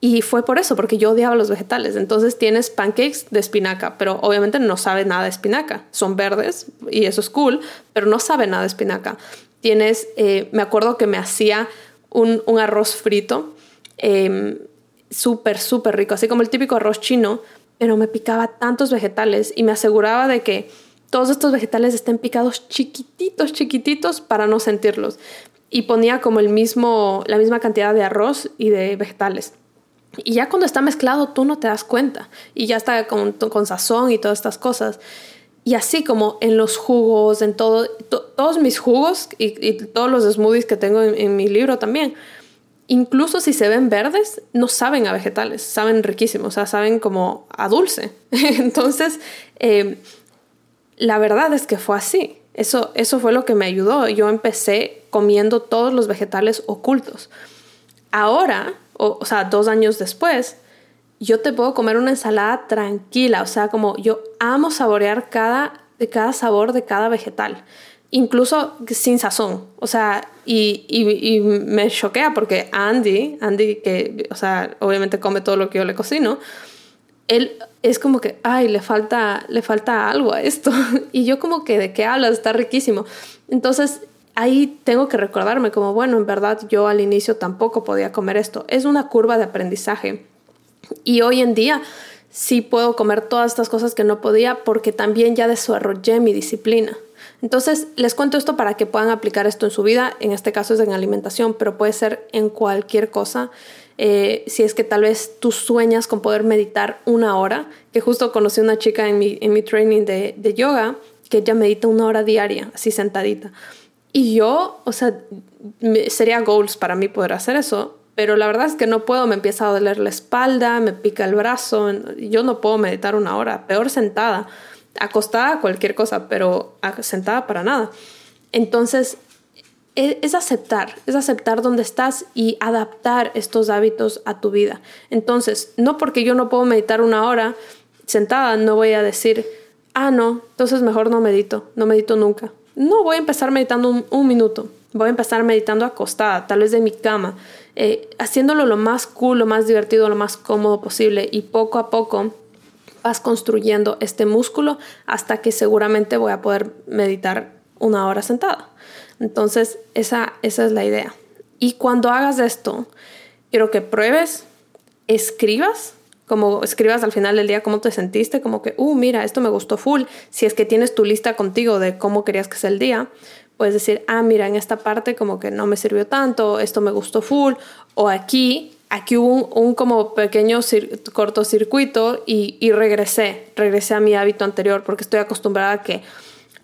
[SPEAKER 2] Y fue por eso, porque yo odiaba los vegetales. Entonces tienes pancakes de espinaca, pero obviamente no sabe nada de espinaca. Son verdes y eso es cool, pero no sabe nada de espinaca tienes, eh, me acuerdo que me hacía un, arroz frito, em, súper, súper rico, así como el típico arroz chino, pero me picaba tantos vegetales y me aseguraba de que todos estos vegetales estén picados chiquititos, chiquititos para no sentirlos. Y ponía como el mismo, la misma cantidad de arroz y de vegetales. Y ya cuando está mezclado tú no te das cuenta. Y ya está con, con sazón y todas estas cosas. Y así como en los jugos, en todo, todos mis jugos y, todos los smoothies que tengo en, mi libro también, incluso si se ven verdes, no saben a vegetales, saben riquísimos, o sea, saben como a dulce. Entonces, eh, la verdad es que fue así. Eso, eso fue lo que me ayudó. Yo empecé comiendo todos los vegetales ocultos. Ahora, o, sea, dos años después, yo te puedo comer una ensalada tranquila. O sea, como yo amo saborear cada, cada sabor de cada vegetal incluso sin sazón. O sea, y, y, me choquea porque Andy, Andy que, o sea, obviamente come todo lo que yo le cocino, él es como que, ay, le falta, le falta algo a esto. y yo como que, ¿de qué hablas? Está riquísimo. Entonces, ahí tengo que recordarme como, bueno, en verdad yo al inicio tampoco podía comer esto. Es una curva de aprendizaje. Y hoy en día sí puedo comer todas estas cosas que no podía porque también ya desarrollé mi disciplina. Entonces, les cuento esto para que puedan aplicar esto en su vida. En este caso es en alimentación, pero puede ser en cualquier cosa. Eh, si es que tal vez tú sueñas con poder meditar una hora, que justo conocí una chica en mi, en mi training de, de yoga, que ella medita una hora diaria, así sentadita. Y yo, o sea, sería goals para mí poder hacer eso, pero la verdad es que no puedo, me empieza a doler la espalda, me pica el brazo, yo no puedo meditar una hora, peor sentada acostada cualquier cosa, pero sentada para nada. Entonces, es aceptar, es aceptar dónde estás y adaptar estos hábitos a tu vida. Entonces, no porque yo no puedo meditar una hora sentada, no voy a decir, ah, no, entonces mejor no medito, no medito nunca. No, voy a empezar meditando un, minuto, voy a empezar meditando acostada, tal vez de mi cama, eh, haciéndolo lo más cool, lo más divertido, lo más cómodo posible y poco a poco vas construyendo este músculo hasta que seguramente voy a poder meditar una hora sentada. Entonces, esa, esa es la idea. Y cuando hagas esto, quiero que pruebes, escribas, como escribas al final del día cómo te sentiste, como que, uh, mira, esto me gustó full. Si es que tienes tu lista contigo de cómo querías que sea el día, puedes decir, ah, mira, en esta parte como que no me sirvió tanto, esto me gustó full, o aquí aquí hubo un, como pequeño cortocircuito y, y, regresé, regresé a mi hábito anterior porque estoy acostumbrada a que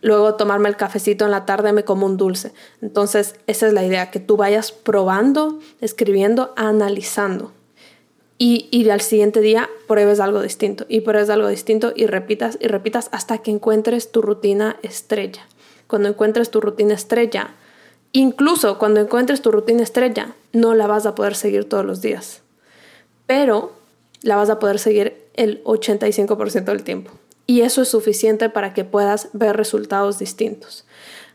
[SPEAKER 2] luego tomarme el cafecito en la tarde me como un dulce. Entonces, esa es la idea, que tú vayas probando, escribiendo, analizando. Y, y al siguiente día pruebes algo distinto y pruebes algo distinto y repitas y repitas hasta que encuentres tu rutina estrella. Cuando encuentres tu rutina estrella, Incluso cuando encuentres tu rutina estrella, no la vas a poder seguir todos los días, pero la vas a poder seguir el 85% del tiempo. Y eso es suficiente para que puedas ver resultados distintos.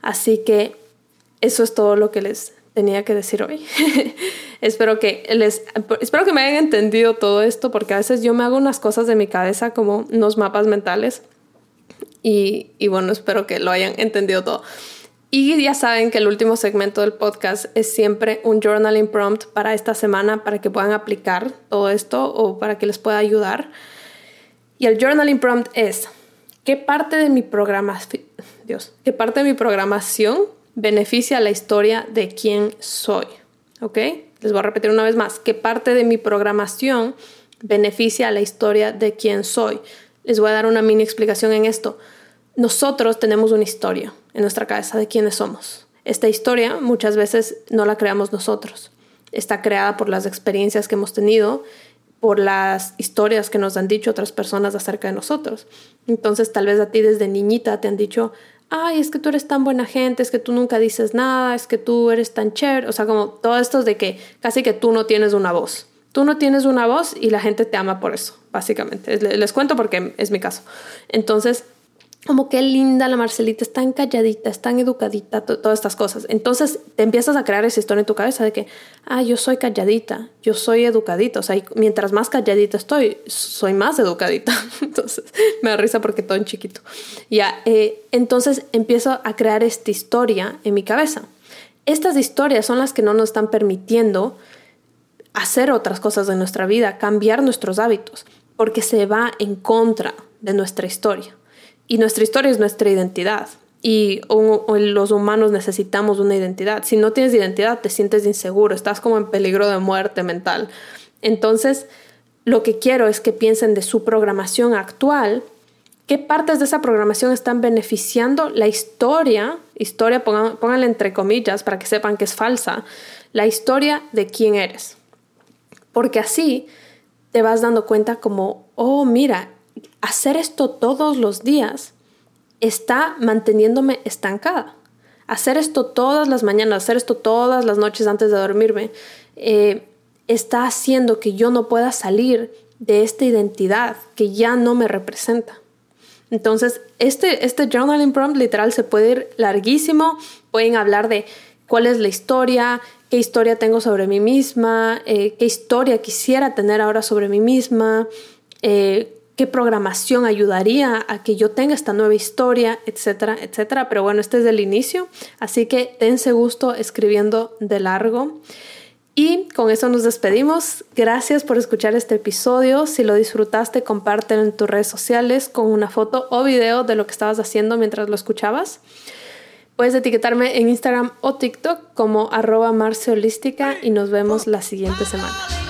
[SPEAKER 2] Así que eso es todo lo que les tenía que decir hoy. espero que les espero que me hayan entendido todo esto porque a veces yo me hago unas cosas de mi cabeza como unos mapas mentales y, y bueno, espero que lo hayan entendido todo. Y ya saben que el último segmento del podcast es siempre un journaling prompt para esta semana para que puedan aplicar todo esto o para que les pueda ayudar. Y el journaling prompt es, ¿qué parte de mi Dios, qué parte de mi programación beneficia la historia de quién soy? ¿Ok? Les voy a repetir una vez más, ¿qué parte de mi programación beneficia la historia de quién soy? Les voy a dar una mini explicación en esto. Nosotros tenemos una historia en nuestra cabeza de quiénes somos. Esta historia muchas veces no la creamos nosotros. Está creada por las experiencias que hemos tenido, por las historias que nos han dicho otras personas acerca de nosotros. Entonces tal vez a ti desde niñita te han dicho, ay, es que tú eres tan buena gente, es que tú nunca dices nada, es que tú eres tan chévere, o sea, como todo esto de que casi que tú no tienes una voz. Tú no tienes una voz y la gente te ama por eso, básicamente. Les cuento porque es mi caso. Entonces, como qué linda la Marcelita, es tan calladita, es educadita, todas estas cosas. Entonces te empiezas a crear esa historia en tu cabeza de que, ah, yo soy calladita, yo soy educadita, o sea, mientras más calladita estoy, soy más educadita. Entonces me da risa porque todo en chiquito. Ya, eh, entonces empiezo a crear esta historia en mi cabeza. Estas historias son las que no nos están permitiendo hacer otras cosas de nuestra vida, cambiar nuestros hábitos, porque se va en contra de nuestra historia. Y nuestra historia es nuestra identidad. Y los humanos necesitamos una identidad. Si no tienes identidad, te sientes inseguro, estás como en peligro de muerte mental. Entonces, lo que quiero es que piensen de su programación actual, qué partes de esa programación están beneficiando la historia, historia, pónganla entre comillas para que sepan que es falsa, la historia de quién eres. Porque así te vas dando cuenta como, oh, mira, hacer esto todos los días está manteniéndome estancada. Hacer esto todas las mañanas, hacer esto todas las noches antes de dormirme, eh, está haciendo que yo no pueda salir de esta identidad que ya no me representa. Entonces, este, este journaling prompt literal se puede ir larguísimo. Pueden hablar de cuál es la historia, qué historia tengo sobre mí misma, eh, qué historia quisiera tener ahora sobre mí misma, eh, qué programación ayudaría a que yo tenga esta nueva historia, etcétera, etcétera. Pero bueno, este es el inicio, así que dense gusto escribiendo de largo. Y con eso nos despedimos. Gracias por escuchar este episodio. Si lo disfrutaste, compártelo en tus redes sociales con una foto o video de lo que estabas haciendo mientras lo escuchabas. Puedes etiquetarme en Instagram o TikTok como arroba marceolística y nos vemos la siguiente semana.